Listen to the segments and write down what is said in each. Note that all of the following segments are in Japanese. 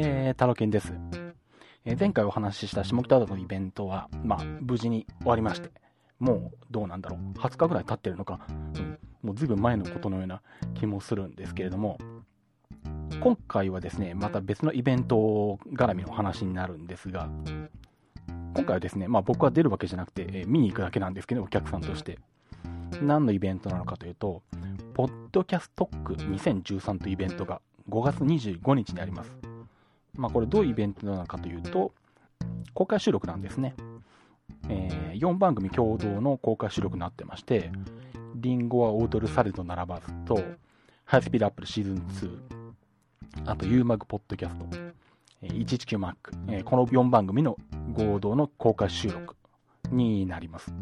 えー、タロケンです。えー前回お話しした下北沢のイベントは、まあ、無事に終わりまして、もうどうなんだろう、20日ぐらい経ってるのか、うん、もうずいぶん前のことのような気もするんですけれども、今回はですね、また別のイベント絡みの話になるんですが、今回はですね、まあ僕は出るわけじゃなくて、えー見に行くだけなんですけど、お客さんとして。何のイベントなのかというと、ポッドキャストック2013というイベントが5月25日にあります。まあこれどういうイベントなのかというと、公開収録なんですね。えー4番組共同の公開収録になってまして、リンゴは踊るサレと並ばずと、ハイスピードアップルシーズン2、あと UMAG ポッドキャスト、え 119Mac、えこの4番組の合同の公開収録になります。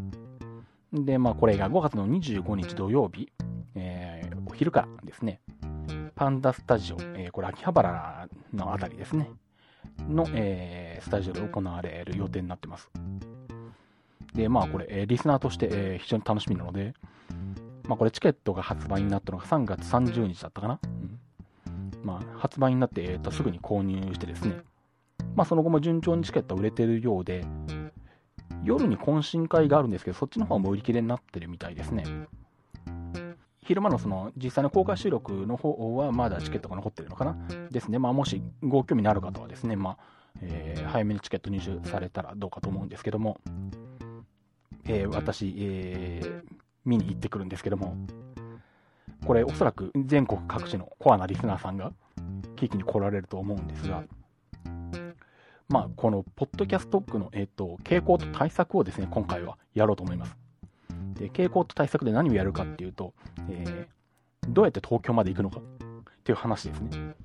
で、まあこれが5月の25日土曜日、えーお昼からですね、パンダスタジオ、えーこれ秋葉原のあたりですね、の、えースタジオで行われる予定になってます。で、まあこれ、えリスナーとして、え非常に楽しみなので、まあこれチケットが発売になったのが3月30日だったかな。うんまあ発売になって、えーとすぐに購入してですね、まあその後も順調にチケット売れてるようで、夜に懇親会があるんですけど、そっちの方も売り切れになってるみたいですね。昼間のその実際の公開収録の方はまだチケットが残ってるのかな？ですね。まあもしご興味のある方はですね、まあ、えー早めにチケット入手されたらどうかと思うんですけども、えー私、えー見に行ってくるんですけども、これおそらく全国各地のコアなリスナーさんが聞きに来られると思うんですが、まあ、このポッドキャストックの、えっと傾向と対策をですね、今回はやろうと思います。で、傾向と対策で何をやるかっていうと、えーどうやって東京まで行くのかっていう話ですね。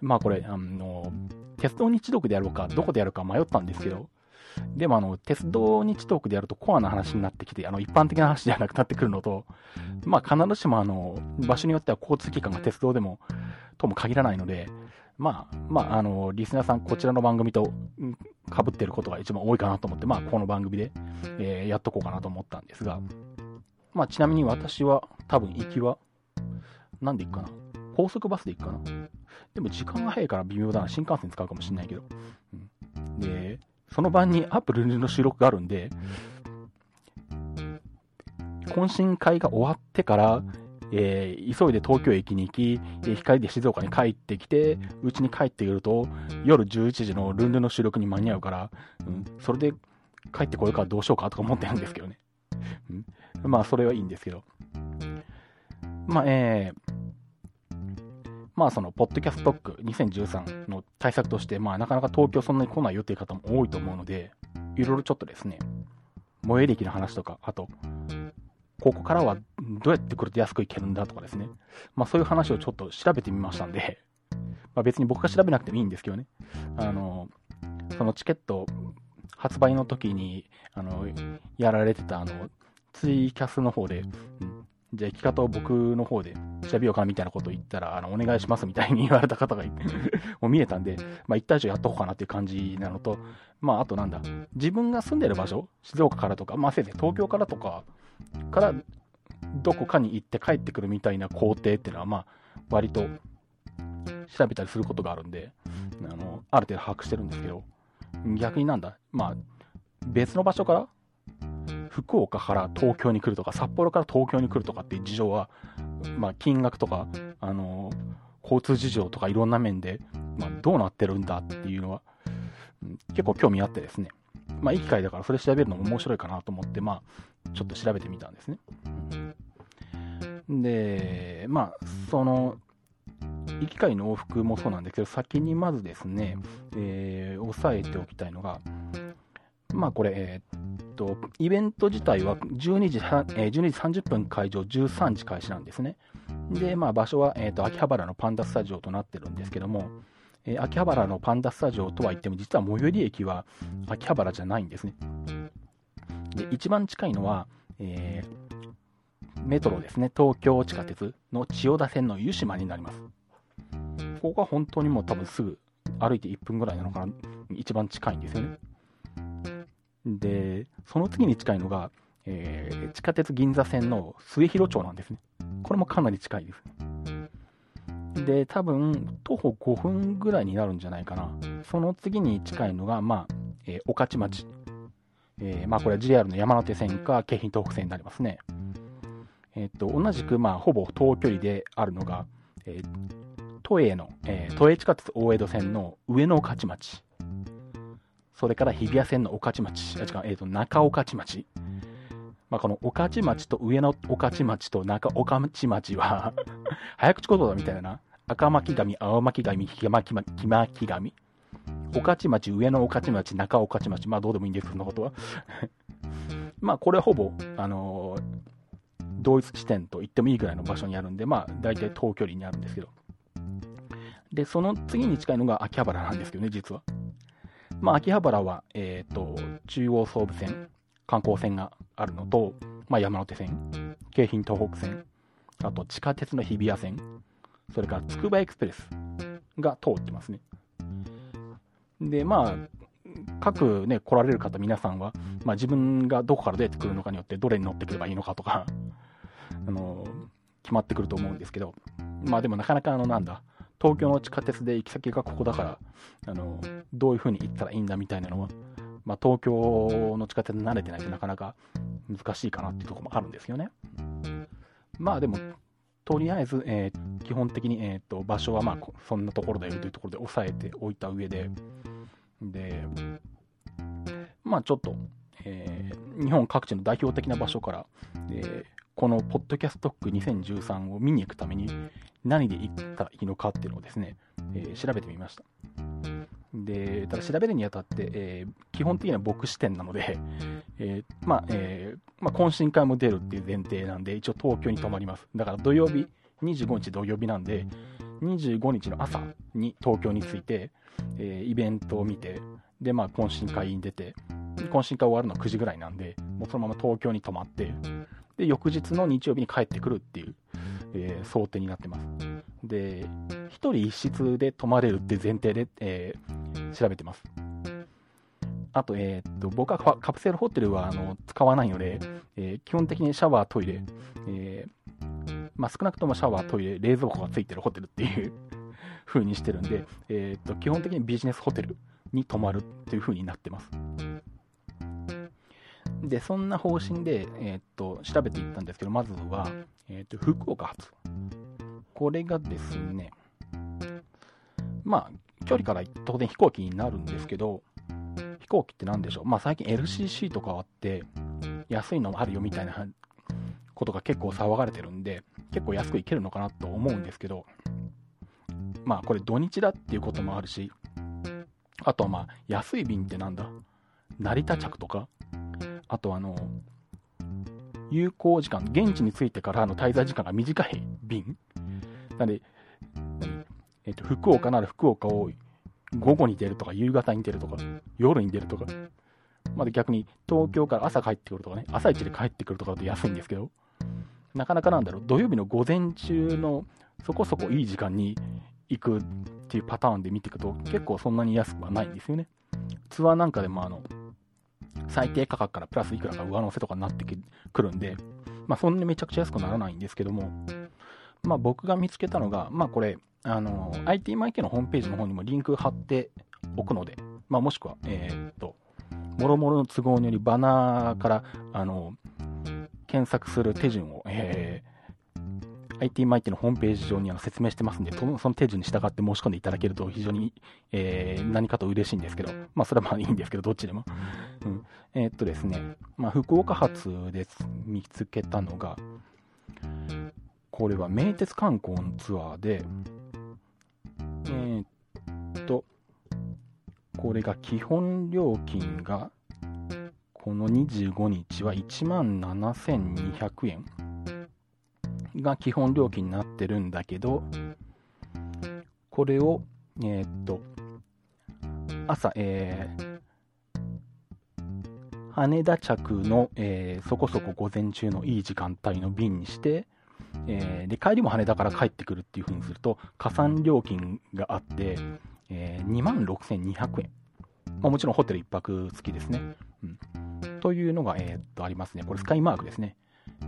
まあこれ、あの、鉄道日読でやろうか、どこでやるか迷ったんですけど、でもあの、鉄道日トークでやるとコアな話になってきて、あの、一般的な話じゃなくなってくるのと、まあ必ずしもあの、場所によっては交通機関が鉄道でも、とも限らないので、まあ、まあ、あの、リスナーさん、こちらの番組とかぶってることが一番多いかなと思って、まあ、この番組で、えーやっとこうかなと思ったんですが、まあ、ちなみに私は、多分行きは、なんで行くかな？高速バスで行くかな？でも時間が早いから微妙だな。新幹線使うかもしれないけど。うん、で、その晩にアップルの収録があるんで、懇親会が終わってから、えー急いで東京駅に行き、えー光で静岡に帰ってきて、うちに帰ってくると、夜11時のルンルンの収録に間に合うから、うん、それで帰ってこようかどうしようかとか思ってるんですけどね。うん、まあ、それはいいんですけど。まあ、えーまあ、その、ポッドキャストック2013の対策として、まあ、なかなか東京そんなに来ないよっていう方も多いと思うので、いろいろちょっとですね、最寄り駅の話とか、あと、ここからはどうやって来ると安く行けるんだとかですね、まあ、そういう話をちょっと調べてみましたんで、まあ、別に僕が調べなくてもいいんですけどね、あの、そのチケット発売の時に、あの、やられてた、あの、ツイキャスの方で、うんじゃあ行き方を僕の方で調べようかなみたいなことを言ったら、あの、お願いしますみたいに言われた方がいて、もう見えたんで、まあ一体以上やっとこうかなっていう感じなのと、まああとなんだ、自分が住んでる場所、静岡からとか、まあせいぜい東京からとか、から、どこかに行って帰ってくるみたいな工程っていうのは、まあ、割と調べたりすることがあるんで、あの、ある程度把握してるんですけど、逆になんだ、まあ、別の場所から福岡から東京に来るとか、札幌から東京に来るとかっていう事情は、まあ、金額とか、あの交通事情とかいろんな面で、まあ、どうなってるんだっていうのは、結構興味あってですね。まあ、いい機会だからそれ調べるのも面白いかなと思って、まあ、ちょっと調べてみたんですね。で、まあ、その、行き会の往復もそうなんですけど、先にまずですね、えー押さえておきたいのが、まあこれ、えーっと、イベント自体は12時え12時30分会場、13時開始なんですね。で、まあ場所は、えーっと、秋葉原のパンダスタジオとなってるんですけども、えー秋葉原のパンダスタジオとは言っても、実は最寄り駅は秋葉原じゃないんですね。で、一番近いのは、えーメトロですね、東京地下鉄の千代田線の湯島になります。ここは本当にもう多分すぐ歩いて1分ぐらいなのかな、一番近いんですよね。で、その次に近いのが、えー地下鉄銀座線の末広町なんですね。これもかなり近いです。で、多分、徒歩5分ぐらいになるんじゃないかな。その次に近いのが、まあ、えー、御徒町。えー、まあ、これは JR の山手線か京浜東北線になりますね。えっ、と、同じく、まあ、ほぼ等距離であるのが、えー、都営の、えー、都営地下鉄大江戸線の上野御徒町。それから日比谷線の御徒町。あ、違う、えっ、と、中御徒町。まあ、この御徒町と上野御徒町と中御徒町は 早口言葉みたいな赤巻紙、青巻紙、黄巻紙、黄巻紙。御徒町、上野御徒町、中御徒町。まあどうでもいいんです、そのことは。まあこれはほぼ、あのー、同一地点と言ってもいいぐらいの場所にあるんで、まあ大体遠距離にあるんですけど。で、その次に近いのが秋葉原なんですけどね、実は。まあ秋葉原は、えっ、ー、と、中央総武線、観光船があるのと、まあ、山手線、京浜東北線、あと地下鉄の日比谷線、それからつくばエクスプレスが通ってますね。で、まあ、各ね、来られる方皆さんは、まあ、自分がどこから出てくるのかによってどれに乗ってくればいいのかとか、あの、決まってくると思うんですけど、まあでもなかなかあのなんだ、東京の地下鉄で行き先がここだから、あの、どういう風に行ったらいいんだみたいなのは、まあ、東京の地下鉄慣れてないとなかなか難しいかなっていうところもあるんですよね。まあでも、とりあえず、えー、基本的に、えーと、場所はまあそんなところだよというところで押さえておいた上で、で、まあちょっと、えー、日本各地の代表的な場所から、えー、このポッドキャストック2013を見に行くために何で行ったらいいのかっていうのをですね、えー、調べてみました。で、ただ調べるにあたって、えー、基本的には僕視点なので、えー、まあ、えー、まあ、懇親会も出るっていう前提なんで、一応東京に泊まります。だから土曜日、25日土曜日なんで、25日の朝に東京に着いて、えイベントを見て、で、まあ、懇親会に出て、懇親会終わるの9時ぐらいなんで、もうそのまま東京に泊まって、で、翌日の日曜日に帰ってくるっていう、え想定になってます。で、1人1室で泊まれるって前提で、えー、調べてます。あと、えー、っと、僕はカプセルホテルはあの使わないので、えー、基本的にシャワー、トイレ、え、まあ、少なくともシャワー、トイレ、冷蔵庫がついてるホテルっていう 風にしてるんで、えっと、基本的にビジネスホテルに泊まるっていう風になってます。で、そんな方針で、えっと、調べていったんですけど、まずは、えっと、福岡発。これがですね、まあ、距離から当然飛行機になるんですけど、飛行機って何でしょう？まあ最近 LCC とかあって、安いのもあるよみたいなことが結構騒がれてるんで、結構安く行けるのかなと思うんですけど、まあこれ土日だっていうこともあるし、あとはまあ安い便ってなんだ？成田着とか、あとあの、有効時間、現地に着いてからの滞在時間が短い便なんで、えっ、と、福岡なら福岡を午後に出るとか、夕方に出るとか、夜に出るとか、まだ逆に東京から朝帰ってくるとかね、朝一で帰ってくるとかだと安いんですけど、なかなかなんだろう、土曜日の午前中のそこそこいい時間に行くっていうパターンで見ていくと、結構そんなに安くはないんですよね。ツアーなんかでもあの、最低価格からプラスいくらか上乗せとかになってくるんで、まあそんなにめちゃくちゃ安くならないんですけども、まあ、僕が見つけたのが、まあ、これ、あの、IT マイケのホームページの方にもリンク貼っておくので、まあ、もしくは、えー、っと、もろもろの都合によりバナーから、あの、検索する手順を、えー、IT マイケのホームページ上に説明してますんで、その手順に従って申し込んでいただけると非常に、えー、何かと嬉しいんですけど、まあ、それはまあいいんですけど、どっちでも。うん、えー、っとですね、まあ、福岡発で見つけたのが、これは名鉄観光のツアーで、えー、っと、これが基本料金が、この25日は17,200円が基本料金になってるんだけど、これを、えー、っと、朝、えー、羽田着の、えー、そこそこ午前中のいい時間帯の便にして、えー、で、帰りも羽田から帰ってくるっていう風にすると、加算料金があって、えー、26,200円。まあ、もちろんホテル1泊付きですね。うん。というのが、えー、っと、ありますね。これスカイマークですね。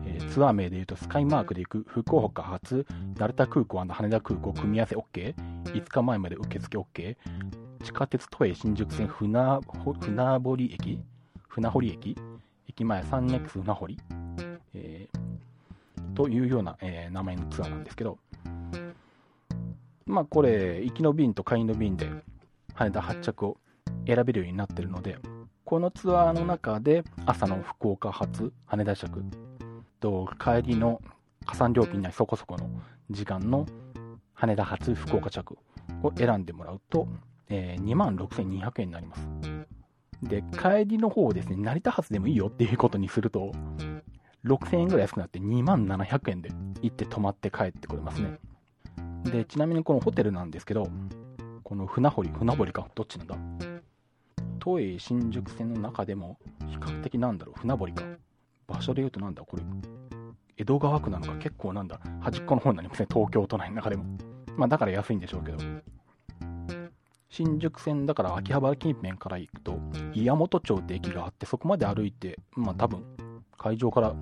えー、ツアー名でいうとスカイマークで行く福岡発成田空港羽田空港組み合わせ OK5 日前まで受付 OK 地下鉄都営新宿線船船堀駅？船堀駅？駅前サンネックス船堀、というような、えー、名前のツアーなんですけどまあこれ行きの便と帰りの便で羽田発着を選べるようになってるのでこのツアーの中で朝の福岡発羽田着と帰りの加算料金にはそこそこの時間の羽田発福岡着を選んでもらうと、えー、2万6200円になります。で、帰りの方をですね、成田発でもいいよっていうことにすると、6000円ぐらい安くなって2万700円で行って泊まって帰ってくれますね。で、ちなみにこのホテルなんですけど、この船堀、船堀か、どっちなんだ？都営新宿線の中でも比較的なんだろう、船堀か。場所で言うとなんだ、これ、江戸川区なのか？結構なんだ、端っこの方になりますね、東京都内の中でも。まあだから安いんでしょうけど。新宿線だから秋葉原近辺から行くと、岩本町って駅があって、そこまで歩いて、まあ多分、会場から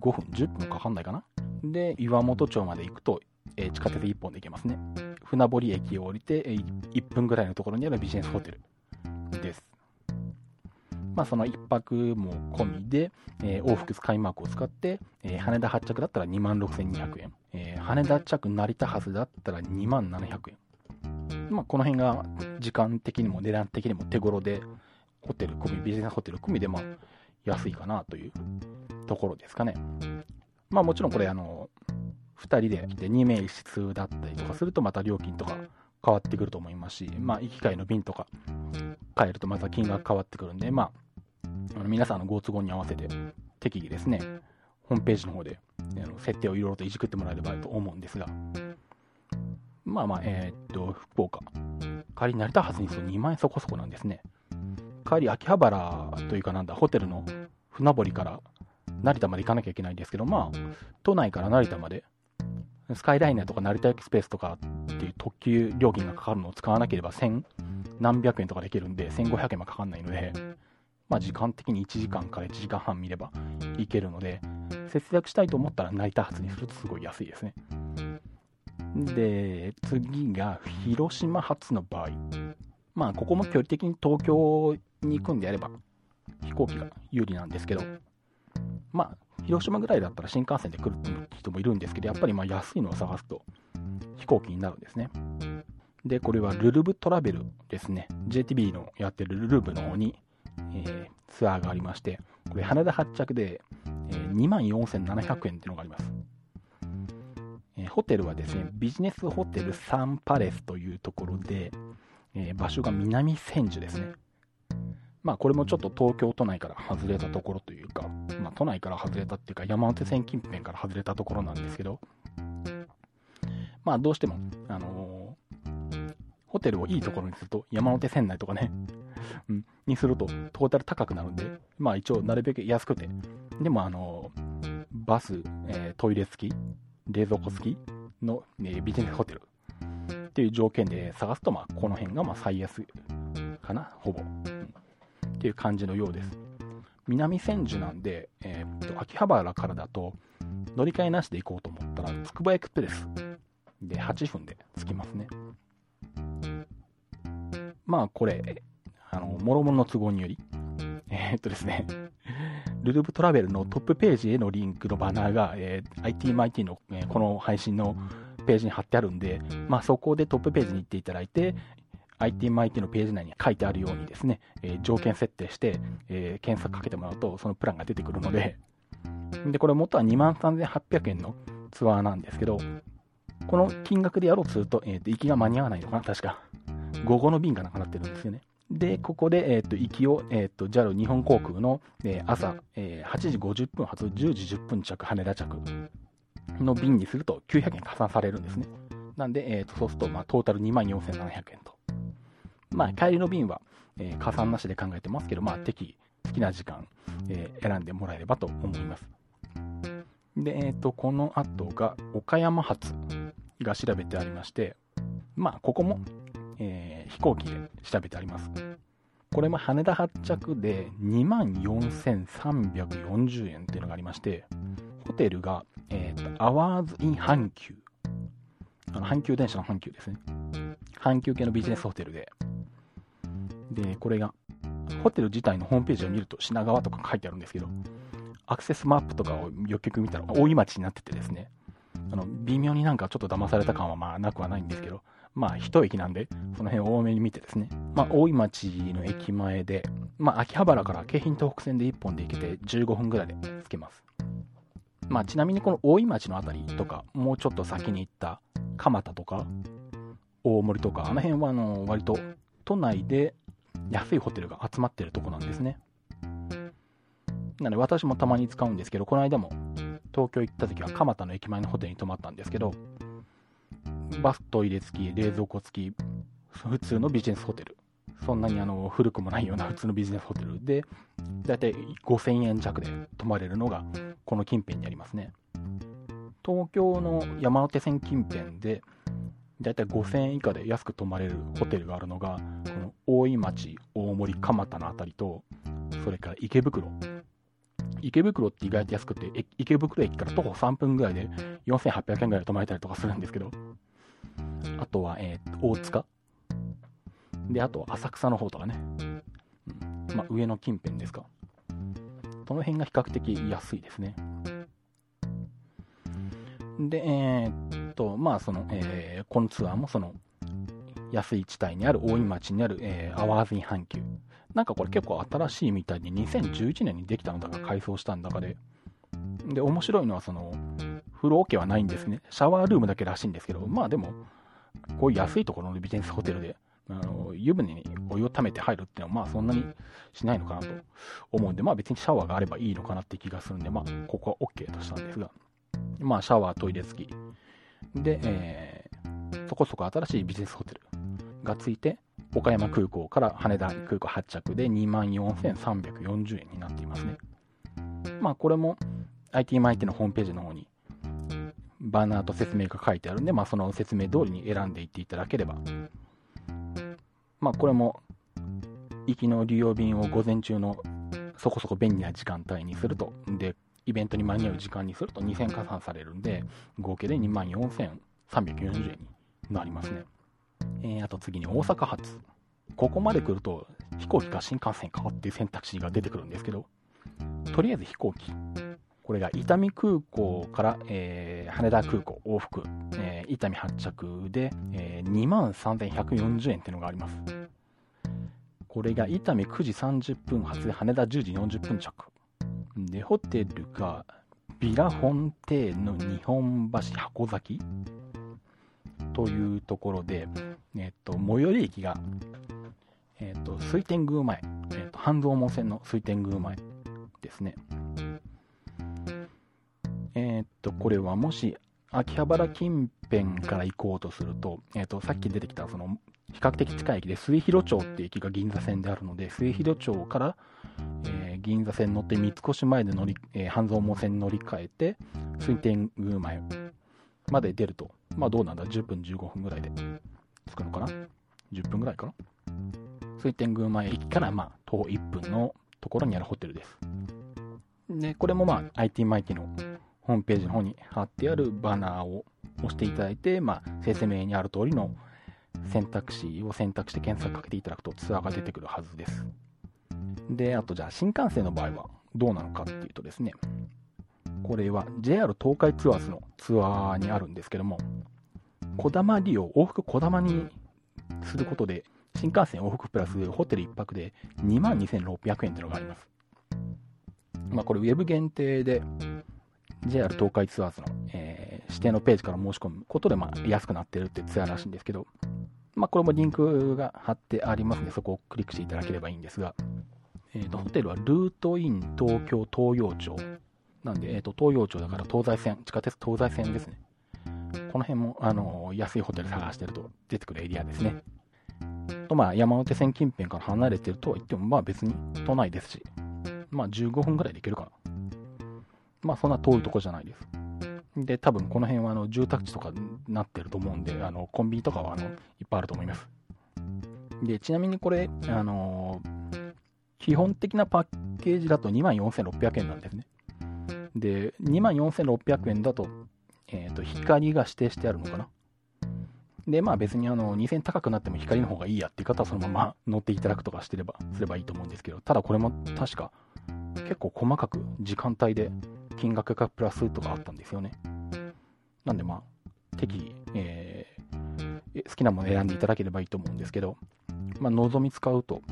5分、10分かかんないかな？で、岩本町まで行くと、えー、地下鉄1本で行けますね。船堀駅を降りて、え、1分ぐらいのところにあるビジネスホテルです。まあ、その1泊も込みで、えー、往復スカイマークを使って、えー、羽田発着だったら2万6200円、えー、羽田着成田発だったら2万700円。まあ、この辺が時間的にも値段的にも手頃で、ホテル込み、ビジネスホテル込みで、まあ、安いかなというところですかね。まあ、もちろんこれ、あの、2人でで2名室だったりとかすると、また料金とか変わってくると思いますし、まあ、行き帰りの便とか変えるとまた金額変わってくるんで、まあ、の皆さんのご都合に合わせて適宜ですね、ホームページの方で設定をいろいろといじくってもらえればと思うんですが、まあまあ、えー、っと、福岡。帰り成田発にすると2万円そこそこなんですね。帰り秋葉原というかなんだ、ホテルの船堀から成田まで行かなきゃいけないんですけど、まあ、都内から成田まで、スカイライナーとか成田エクスプレスとかっていう特急料金がかかるのを使わなければ1000何百円とかできるんで、1500円もかかんないので、まあ、時間的に1時間から1時間半見ればいけるので、節約したいと思ったら成田発にするとすごい安いですね。で、次が広島発の場合。まあ、ここも距離的に東京に行くんであれば、飛行機が有利なんですけど、まあ、広島ぐらいだったら新幹線で来るって人もいるんですけど、やっぱりま安いのを探すと飛行機になるんですね。で、これはルルブトラベルですね。JTB のやってるルルブの方にえー、ツアーがありまして、これ羽田発着で、えー、24,700円っていうのがあります。えー、ホテルはですね、ビジネスホテルサンパレスというところで、え場所が南千住ですね。まあこれもちょっと東京都内から外れたところというか、まあ都内から外れたっていうか山手線近辺から外れたところなんですけど、まあどうしても、あのー、ホテルをいいところにすると山手線内とかね、うん、にするとトータル高くなるんで、まあ一応なるべく安くて、でもあの、バス、えー、トイレ付き、冷蔵庫付きの、え、ビジネスホテルっていう条件で探すと、まあこの辺がま最安かな、ほぼ、っていう感じのようです。南千住なんで、えー、っと、秋葉原からだと、乗り換えなしで行こうと思ったら、つくばエクスプレスで8分で着きますね。まあこれ、あの、もろもろの都合により、えー、っとですね、ルルブトラベルのトップページへのリンクのバナーが、えー、ITMIT の、えー、この配信のページに貼ってあるんで、まあ、そこでトップページに行っていただいて、ITMIT のページ内に書いてあるようにですね、えー、条件設定して、えー、検索かけてもらうと、そのプランが出てくるので、で、これ元は23,800円のツアーなんですけど、この金額でやろうとすると、えー、と行きが間に合わないのかな、確か。午後の便がなくなってるんですよね。で、ここで、えっ、ー、と、行きを、えっ、ー、と、JAL 日本航空の、えー、朝、えー、8時50分発、10時10分着、羽田着の便にすると900円加算されるんですね。なんで、えっ、と、そうすると、まあ、トータル24,700円と。まあ、帰りの便は、え加算なしで考えてますけど、まあ、適好きな時間、え選んでもらえればと思います。で、えっ、と、この後が、岡山発が調べてありまして、まあ、ここも、えー、飛行機で調べてあります。これも羽田発着で24,340円っていうのがありまして、ホテルが、えーと、アワーズ・イン・阪急。あの阪急電車の阪急ですね。阪急系のビジネスホテルで。で、これが、ホテル自体のホームページを見ると品川とか書いてあるんですけど、アクセスマップとかをよく見たら大井町になっててですね、あの微妙になんかちょっと騙された感はまあなくはないんですけど、まあ一駅なんで、その辺を多めに見てですね、まあ大井町の駅前で、まあ秋葉原から京浜東北線で1本で行けて15分ぐらいで着けます。まあちなみにこの大井町の辺りとか、もうちょっと先に行った蒲田とか、大森とか、あの辺はあの割と都内で安いホテルが集まってるとこなんですね。なので私もたまに使うんですけど、この間も東京行った時は蒲田の駅前のホテルに泊まったんですけど、バストイレ付き、冷蔵庫付き、普通のビジネスホテル。そんなにあの古くもないような普通のビジネスホテルで、だいたい5000円弱で泊まれるのが、この近辺にありますね。東京の山手線近辺で、だいたい5000円以下で安く泊まれるホテルがあるのが、この大井町、大森、蒲田の辺りと、それから池袋。池袋って意外と安くて、池袋駅から徒歩3分ぐらいで4800円ぐらい泊まれたりとかするんですけど、あとは、えー、大塚。で、あと浅草の方とかね。うん、まあ、上の近辺ですか。その辺が比較的安いですね。で、えー、っと、まあ、その、えー、このツアーもその、安い地帯にある大井町にある、えー、アワーズイン阪急。なんかこれ結構新しいみたいに2011年にできたのだか改装したんだかで。で、面白いのはその、風呂桶はないんですね。シャワールームだけらしいんですけど、まあでも、こういう安いところのビジネスホテルで、あの湯船にお湯をためて入るっていうのは、まあそんなにしないのかなと思うんで、まあ別にシャワーがあればいいのかなって気がするんで、まあここは OK としたんですが、まあシャワー、トイレ付き。で、えー、そこそこ新しいビジネスホテルがついて、岡山空港から羽田空港発着で24,340円になっていますね。まあこれも IT マイティのホームページの方にバナーと説明が書いてあるんで、まあその説明通りに選んでいっていただければ。まあこれも行きの利用便を午前中のそこそこ便利な時間帯にすると、で、イベントに間に合う時間にすると2000加算されるんで、合計で24,340円になりますね。えー、あと次に大阪発。ここまで来ると飛行機か新幹線かっていう選択肢が出てくるんですけど、とりあえず飛行機。これが伊丹空港から、えー、羽田空港往復、えー、伊丹発着で、えー、23,140円っていうのがあります。これが伊丹9時30分発で羽田10時40分着。で、ホテルがビラフォンテーヌ日本橋箱崎？というところで、えっと、最寄り駅が、えっと、水天宮前、えっと、半蔵門線の水天宮前ですね。えっと、これはもし、秋葉原近辺から行こうとすると、えっと、さっき出てきた、その、比較的近い駅で、末広町っていう駅が銀座線であるので、末広町から、えー、銀座線乗って三越前で乗り、えー、半蔵門線に乗り換えて、水天宮前まで出ると、まあどうなんだ、10分15分ぐらいで着くのかな ?10 分ぐらいかな？水天宮前駅からまあ徒歩1分のところにあるホテルです。で、これもまあ IT マイティのホームページの方に貼ってあるバナーを押していただいて、まあ説明にある通りの選択肢を選択して検索かけていただくとツアーが出てくるはずです。で、あとじゃあ新幹線の場合はどうなのかっていうとですね、これは JR 東海ツアーズのツアーにあるんですけども、こだま利用、往復こだまにすることで、新幹線往復プラスホテル1泊で2万2600円っていうのがあります。まあこれウェブ限定で JR 東海ツアーズの、えー、指定のページから申し込むことでまあ安くなってるってツアーらしいんですけど、まあこれもリンクが貼ってありますので、そこをクリックしていただければいいんですが、えーと、ホテルはルートイン東京東洋町なんで、えーと、東洋町だから東西線、地下鉄東西線ですね。この辺も、あのー、安いホテル探してると出てくるエリアですね。と、まあ、山手線近辺から離れてるとは言っても、まあ別に都内ですし、まあ15分ぐらいで行けるかな。まあそんな遠いとこじゃないです。で、多分この辺はあの住宅地とかになってると思うんで、あのコンビニとかはあのいっぱいあると思います。で、ちなみにこれ、あのー、基本的なパッケージだと24,600円なんですね。で、24,600円だと、えっ、と、光が指定してあるのかな。で、まあ別にあの、2000高くなっても光の方がいいやっていう方はそのまま乗っていただくとかしてれば、すればいいと思うんですけど、ただこれも確か、結構細かく時間帯で金額がプラスとかあったんですよね。なんでまあ、適宜、えー、好きなもの選んでいただければいいと思うんですけど、まあ、望み使うと、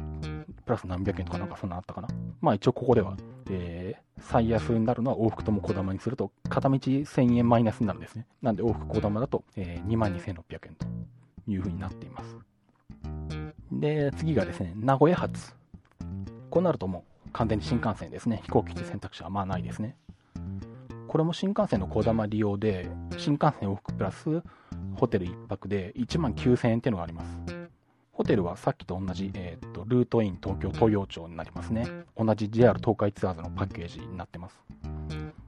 プラス何百円とかなんかそんなあったかな。まあ一応ここでは、えー、最安になるのは往復とも小玉にすると、片道1000円マイナスになるんですね。なんで往復小玉だと、えー、22,600円という風になっています。で、次がですね、名古屋発。こうなるともう完全に新幹線ですね。飛行機って選択肢はまあないですね。これも新幹線の小玉利用で、新幹線往復プラスホテル1泊で1万9000円っていうのがあります。ホテルはさっきと同じ、えーと、ルートイン東京東洋町になりますね。同じ JR 東海ツアーズのパッケージになってます。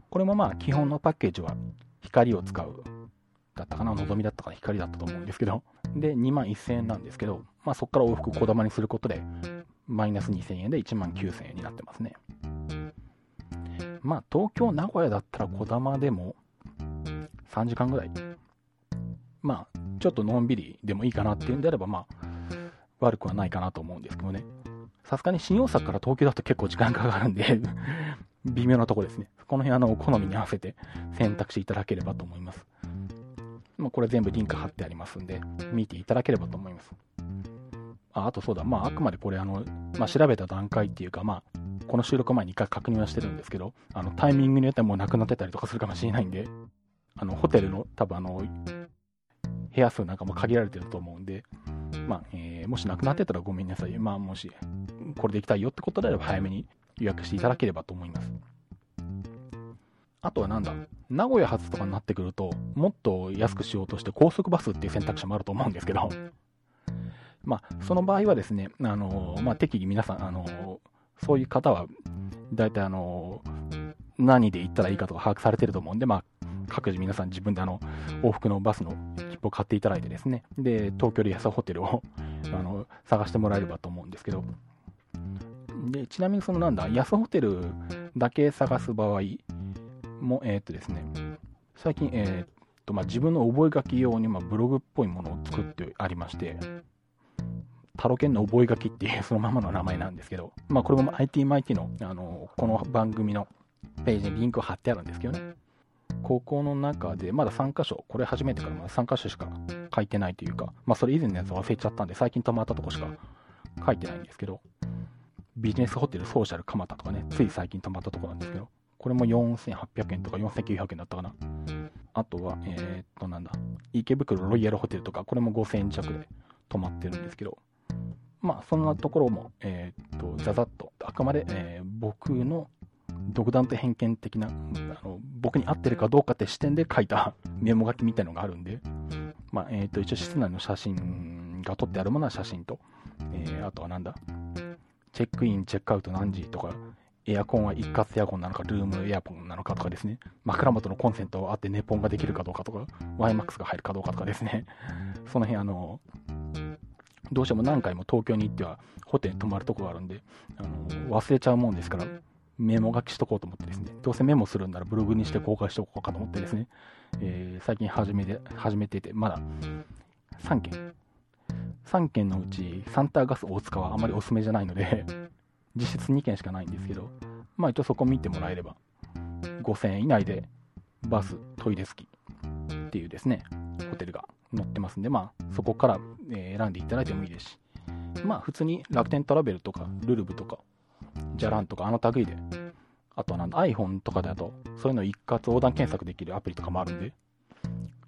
これもまあ基本のパッケージは光を使うだったかな、のぞみだったかな、光だったと思うんですけど、で、2万1000円なんですけど、まあそこから往復小玉にすることで、マイナス2000円で1万9000円になってますね。まあ東京、名古屋だったら小玉でも3時間ぐらい。まあちょっとのんびりでもいいかなっていうんであれば、まあ悪くはないかなと思うんですけどね。さすがに新大阪から東京だと結構時間かかるんで 微妙なとこですね。この辺あの、好みに合わせて選択していただければと思います。まあ、これ全部リンク貼ってありますんで、見ていただければと思います。ああとそうだ、まあ、あくまでこれあの、まあ、調べた段階っていうか、まあ、この収録前に一回確認はしてるんですけど、あの、タイミングによってはもうなくなってたりとかするかもしれないんで、あの、ホテルの多分あの、部屋数なんかも限られてると思うんで、まあ、えー、もしなくなってたらごめんなさい。まあ、もし、これで行きたいよってことであれば早めに予約していただければと思います。あとはなんだ、名古屋発とかになってくると、もっと安くしようとして高速バスっていう選択肢もあると思うんですけど、まあ、その場合はですね、あのまあ、適宜皆さん、あのそういう方は、大体あの何で行ったらいいかとか把握されてると思うんで、まあ、各自皆さん自分であの、往復のバスの切符を買っていただいてですね、で、東京で安ホテルをあの探してもらえればと思うんですけど、で、ちなみにそのなんだ、安ホテルだけ探す場合も、えー、っとですね、最近、えー、っと、まあ、自分の覚書用に、まブログっぽいものを作ってありまして、タロケンの覚書っていう そのままの名前なんですけど、まあ、これも ITMIT の、あの、この番組のページにリンクを貼ってあるんですけどね。高校の中で、まだ3箇所、これ初めてからまだ3箇所しか書いてないというか、まあそれ以前のやつ忘れちゃったんで、最近泊まったとこしか書いてないんですけど、ビジネスホテルソーシャル蒲田とかね、つい最近泊まったとこなんですけど、これも4800円とか4900円だったかな。あとは、えー、っと、なんだ、池袋ロイヤルホテルとか、これも5000円弱で泊まってるんですけど、まあ、そんなところも、えー、っと、ざざっと、あくまで、えー、僕の独断と偏見的な、あの僕に合ってるかどうかって視点で書いたメモ書きみたいのがあるんで、まあ、えっ、ー、と、一応室内の写真が撮ってあるものは写真と、えー、あとはなんだ、チェックイン、チェックアウト何時とか、エアコンは一括エアコンなのか、ルームエアコンなのかとかですね、枕元のコンセントあってネポンができるかどうかとか、YMAX が入るかどうかとかですね、その辺あの、どうしても何回も東京に行ってはホテルに泊まるとこがあるんで、あの忘れちゃうもんですから、メモ書きしとこうと思ってですね、どうせメモするんならブログにして公開しておこうかと思ってですね、えー、最近始めて、始めてて、まだ3件。3件のうち、サンターガス大塚はあまりおすすめじゃないので実質2件しかないんですけど、まあ一応そこ見てもらえれば、5000円以内でバス、トイレ付きっていうですね、ホテルが載ってますんで、まあそこから選んでいただいてもいいですし、まあ普通に楽天トラベルとかルルブとかじゃらんとかあの類で、あとはなんだ iPhone とかだと、そういうの一括横断検索できるアプリとかもあるんで、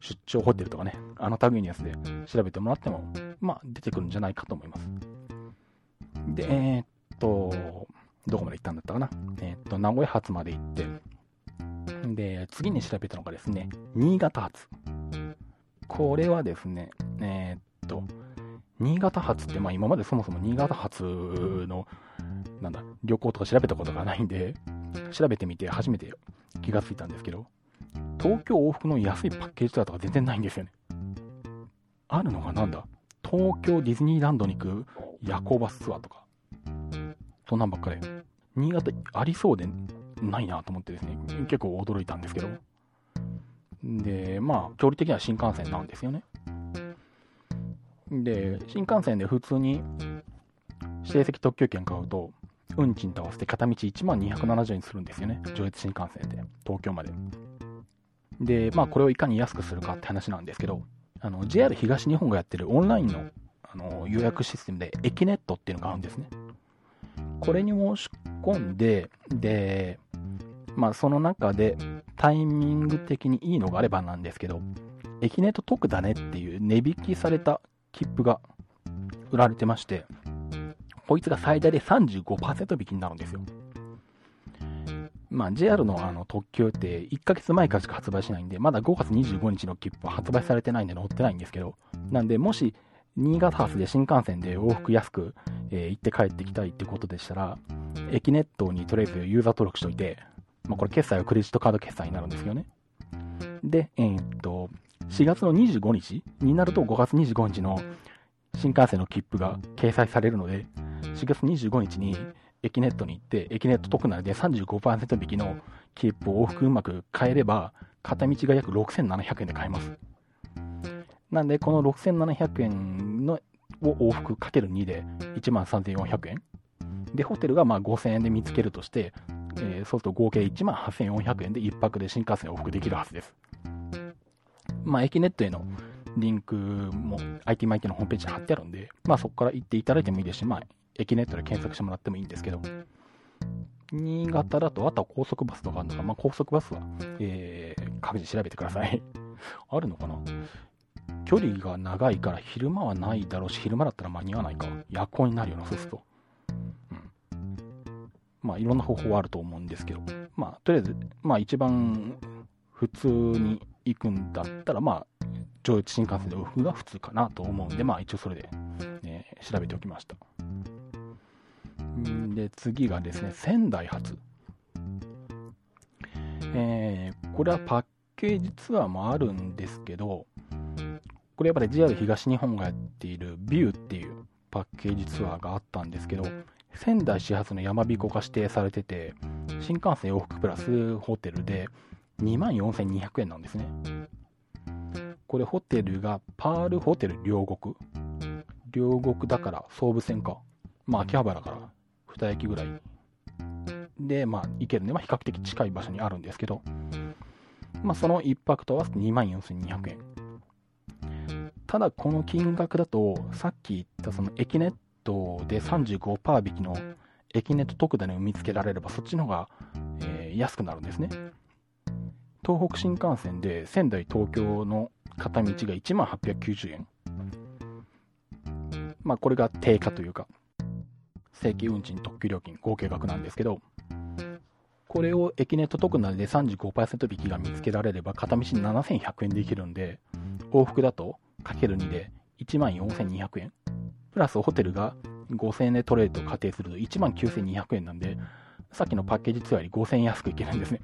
出張ホテルとかね、あの類のやつで調べてもらっても、まあ出てくるんじゃないかと思います。で、えー、っと、どこまで行ったんだったかな。えー、っと、名古屋発まで行って、で、次に調べたのがですね、新潟発。これはですね、えー、っと、新潟発って、まあ今までそもそも新潟発のなんだ、旅行とか調べたことがないんで、調べてみて初めて気がついたんですけど、東京往復の安いパッケージツアーとか全然ないんですよね。あるのがなんだ、東京ディズニーランドに行く夜行バスツアーとか、そんなんばっかり。新潟ありそうでないなと思ってですね、結構驚いたんですけど。で、まあ、距離的には新幹線なんですよね。で、新幹線で普通に指定席特急券買うと、運賃と合わせて片道1万270円するんですよね。上越新幹線で、東京まで。で、まあ、これをいかに安くするかって話なんですけど、あの、JR 東日本がやってるオンラインのあの予約システムで、エキネットっていうのがあるんですね。これに申し込んで、で、まあ、その中でタイミング的にいいのがあればなんですけど、エキネット得だねっていう値引きされた切符が売られてまして、こいつが最大で35%引きになるんですよ。まあ、JR のあの特急って1ヶ月前からしか発売しないんで、まだ5月25日の切符は発売されてないんで乗ってないんですけど、なんで、もし、新潟発で新幹線で往復安く、えー、行って帰ってきたいってことでしたら、エキネットにとりあえずユーザー登録しといて、まあ、これ決済はクレジットカード決済になるんですよね。で、えー、っと、4月の25日になると5月25日の新幹線の切符が掲載されるので、4月25日にエキネットに行って、エキネット特内で35%引きの切符を往復うまく買えれば、片道が約6700円で買えます。なんで、この6700円のを往復かける2で1万3400円。で、ホテルがまあ5000円で見つけるとして、えー、そうすると合計1万8400円で1泊で新幹線往復できるはずです。まあ、エキネットへのリンクも IT マイテのホームページに貼ってあるんで、まあ、そこから行っていただいてもいいですし、まあ、エキネットで検索してもらってもいいんですけど、新潟だと、あとは高速バスとかあるのか、まあ、高速バスは、えー、各自調べてください。あるのかな距離が長いから昼間はないだろうし、昼間だったら間に合わないか。夜行になるような、そうすると。うん。まあ、いろんな方法はあると思うんですけど、まあ、とりあえず、まあ、一番普通に行くんだったら、まあ、上越新幹線で往復が普通かなと思うんで、まあ、一応それで、ね、調べておきました。で、次がですね、仙台発。えー、これはパッケージツアーもあるんですけど、これやっぱり JR 東日本がやっているビューっていうパッケージツアーがあったんですけど、仙台始発の山彦が指定されてて、新幹線往復プラスホテルで24,200円なんですね。これホテルがパールホテル両国。両国だから総武線か。まあ秋葉原から2駅ぐらい。で、まあ行けるんで、まあ比較的近い場所にあるんですけど、まあその1泊と合わせて2万4200円。ただこの金額だと、さっき言ったそのエキネットで35%引きのエキネット特ダネを見つけられれば、そっちの方が、えー、安くなるんですね。東北新幹線で仙台東京の片道が1万890円。まあこれが定価というか、正規運賃特急料金合計額なんですけど、これをエキネット特内で35%引きが見つけられれば片道7100円できるんで、往復だとかける2で1万4200円。プラスホテルが5000円で取れると仮定すると1万9200円なんで、さっきのパッケージツアーより5000円安くいけるんですね。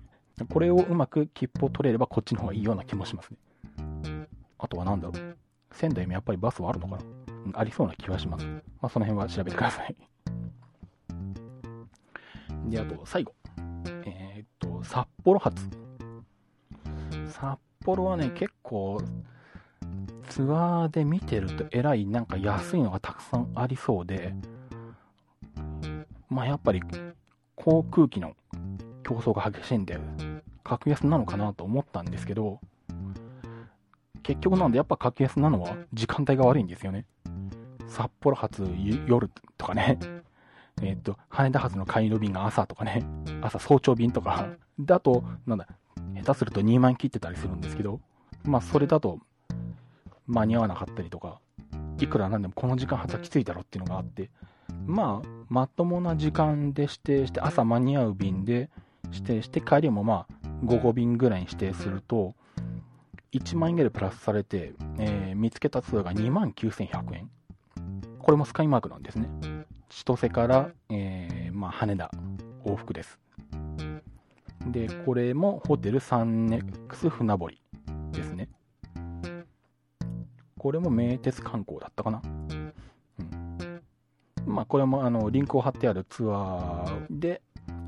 これをうまく切符を取れればこっちの方がいいような気もしますね。あとは何だろう。仙台もやっぱりバスはあるのかな、ありそうな気はします。まあその辺は調べてください。で、あと最後。えー、っと、札幌発。札幌はね、結構、ツアーで見てるとえらいなんか安いのがたくさんありそうで、まあやっぱり航空機の競争が激しいんで、格安なのかなと思ったんですけど、結局なんでやっぱ格安なのは時間帯が悪いんですよね。札幌発夜とかね、えっ、と、羽田発の帰りの便が朝とかね、朝早朝便とか、だと、なんだ、下手すると2万切ってたりするんですけど、まあそれだと間に合わなかったりとか、いくらなんでもこの時間発はきついだろっていうのがあって、まあ、まともな時間で指定して、朝間に合う便で指定して、帰りもまあ、午後便ぐらいに指定すると、1万円ぐらいプラスされて、えー、見つけたツアーが2万9100円。これもスカイマークなんですね。千歳から、えー、まあ、羽田往復です。で、これもホテルサンネックス船堀ですね。これも名鉄観光だったかな。うん。まあ、これもあのリンクを貼ってあるツアーで、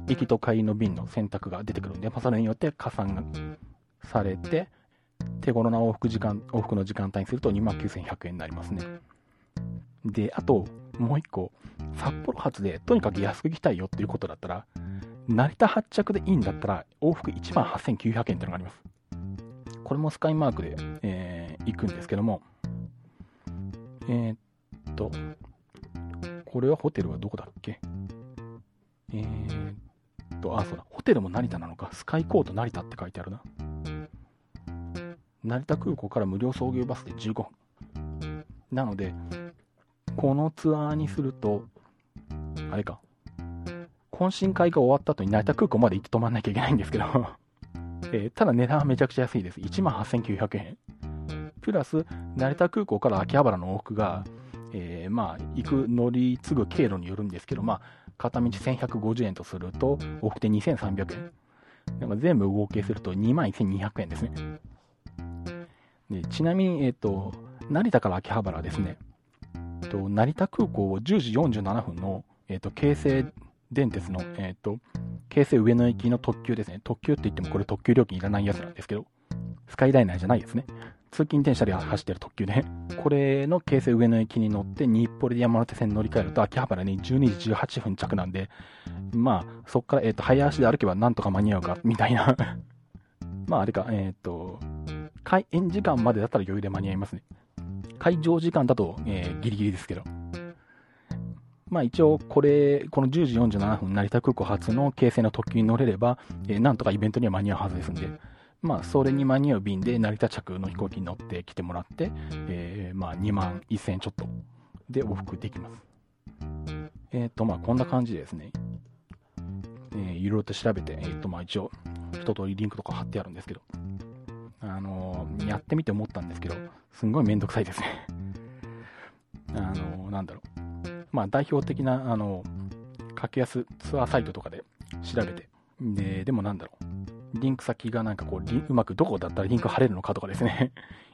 行きと帰りの便の選択が出てくるんで、まあ、それによって加算がされて、手頃な往復時間、往復の時間帯にすると29,100円になりますね。で、あと、もう一個、札幌発でとにかく安く行きたいよっていうことだったら、成田発着でいいんだったら、往復1万8900円ってのがあります。これもスカイマークで、えー、行くんですけども、えー、っと、これはホテルはどこだっけ？えー、っと、あ、そうだ、ホテルも成田なのか、スカイコート成田って書いてあるな。成田空港から無料送迎バスで15分。なので、このツアーにすると、あれか、懇親会が終わった後に成田空港まで行って泊まんなきゃいけないんですけど えー、ただ値段はめちゃくちゃ安いです。18,900円。プラス、成田空港から秋葉原の往復が、えー、まあ、行く乗り継ぐ経路によるんですけど、まあ、片道1150円とすると、往復で2300円。だか全部合計すると21,200円ですね。でちなみに、えっ、ー、と、成田から秋葉原はですね、と成田空港10時47分の、えっ、ー、と、京成電鉄の、えっ、ー、と、京成上野駅の特急ですね。特急って言ってもこれ特急料金いらないやつなんですけど、スカイダイナーじゃないですね。通勤電車で走ってる特急で、これの京成上野駅に乗って日暮里で山手線に乗り換えると秋葉原に12時18分着なんで、まあ、そっから、えっ、ー、と、早足で歩けばなんとか間に合うか、みたいな まあ、あれか、えっ、ー、と、開園時間までだったら余裕で間に合いますね。会場時間だと、えー、ギリギリですけど。まあ一応これ、この10時47分成田空港発の京成の特急に乗れれば、えー、なんとかイベントには間に合うはずですんで、まあそれに間に合う便で成田着の飛行機に乗ってきてもらって、えー、まあ2万1000ちょっとで往復できます。えっ、ー、とまあこんな感じでですね、えー、いろいろと調べて、えっ、ー、とまあ一応一通りリンクとか貼ってあるんですけど、あの、やってみて思ったんですけど、すんごいめんどくさいですね。あの、なんだろう。まあ、代表的な、あのー、格安ツアーサイトとかで調べて、で、でもなんだろう。リンク先がなんかこう、うまくどこだったらリンク貼れるのかとかですね。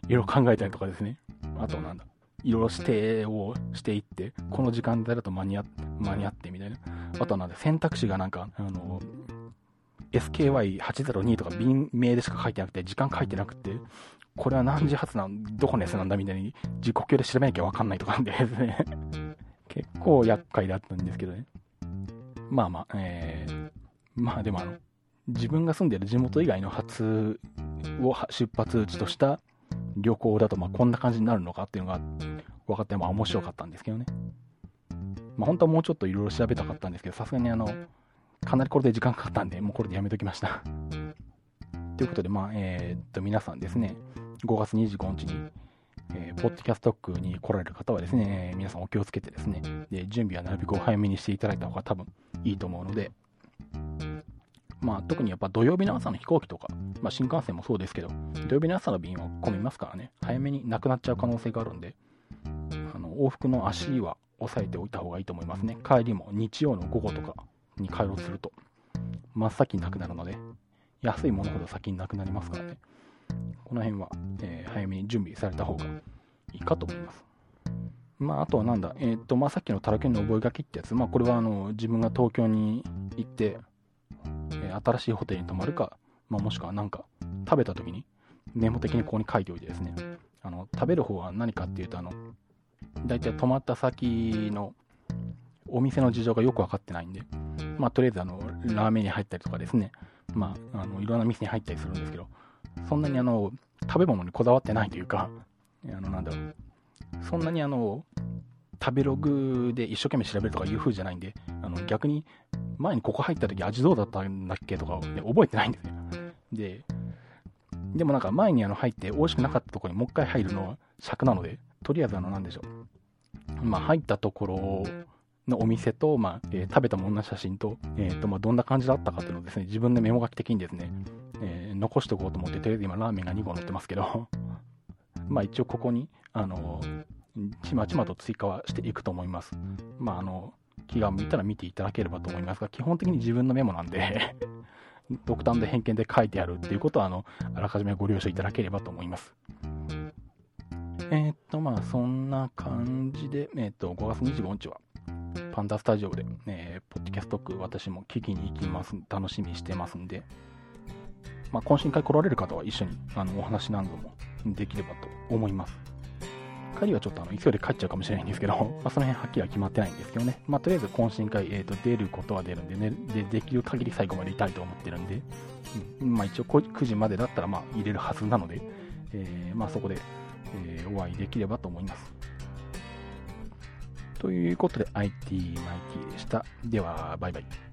いろいろ考えたりとかですね。あとなんだ。いろいろ指定をしていって、この時間帯だと間に合って間に合ってみたいな。あとはなんだ、選択肢がなんか、あの、SKY802 とか便名でしか書いてなくて、時間書いてなくて、これは何時発なん、どこのやつなんだみたいに、時刻表で調べなきゃわかんないとかでですね結構厄介だったんですけどね。まあまあ、えー、まあでもあの、自分が住んでる地元以外の初を出発地とした旅行だと、まあこんな感じになるのかっていうのが分かって、まあ面白かったんですけどね。まあ本当はもうちょっといろいろ調べたかったんですけど、さすがにあの、かなりこれで時間かかったんで、もうこれでやめときましたということで、まあ、えー、っと、皆さんですね、5月25日に、えー、ポッドキャストックに来られる方はですね、皆さんお気をつけてですね、で準備はなるべくお早めにしていただいた方が多分いいと思うので、まあ、特にやっぱ土曜日の朝の飛行機とか、まあ、新幹線もそうですけど、土曜日の朝の便は混みますからね、早めになくなっちゃう可能性があるんで、あの往復の足は押さえておいた方がいいと思いますね。帰りも日曜の午後とかに帰ろうとすると、真っ先になくなるので、安いものほど先になくなりますからね。この辺は、えー、早めに準備された方がいいかと思います。まあ、あとはなんだ、えっ、と、まあ、さっきのタラケンの覚書ってやつ、まあ、これはあの、自分が東京に行って、えー、新しいホテルに泊まるか、まあ、もしくはなんか、食べた時に、メモ的にここに書いておいてですね、あの、食べる方は何かっていうと、あの、大体泊まった先のお店の事情がよく分かってないんで、まあ、とりあえずあの、ラーメンに入ったりとかですね、まあ、あの、いろんな店に入ったりするんですけど、そんなにあの、食べ物にこだわってないというか、あの、なんだろう、そんなにあの、食べログで一生懸命調べるとかいう風じゃないんで、あの、逆に、前にここ入った時味どうだったんだっけとか、ね、覚えてないんですよ。で、でもなんか前にあの入って美味しくなかったところにもう一回入るのは尺なので、とりあえずあの、なんでしょう。まあ入ったところのお店と、まあ、えー、食べたものの写真と、えーとまあ、どんな感じだったかっていうのをですね、自分でメモ書き的にですね、えー、残しておこうと思って、とりあえず今ラーメンが2個載ってますけど まあ一応ここに、あのちまちまと追加はしていくと思います。まああの、気が向いたら見ていただければと思いますが、基本的に自分のメモなんで 独断で偏見で書いてあるっていうことは、あの、あらかじめご了承いただければと思います。えー、っと、まあ、そんな感じで、えー、っと、5月25日は、パンダスタジオで、えー、ポッドキャスト区私も聞きに行きます。楽しみにしてますんで、まあ、懇親会来られる方は一緒にあのお話何度もできればと思います。帰りはちょっとあの勢いで帰っちゃうかもしれないんですけど、まあ、その辺はっきりは決まってないんですけどね。まあ、とりあえず懇親会、えーと、出ることは出るんでね、で、できる限り最後までいたいと思ってるんで、うん、まあ一応9時までだったらまあ入れるはずなので、えー、まあそこで、えー、お会いできればと思います。ということで IT マイティでした。では、バイバイ。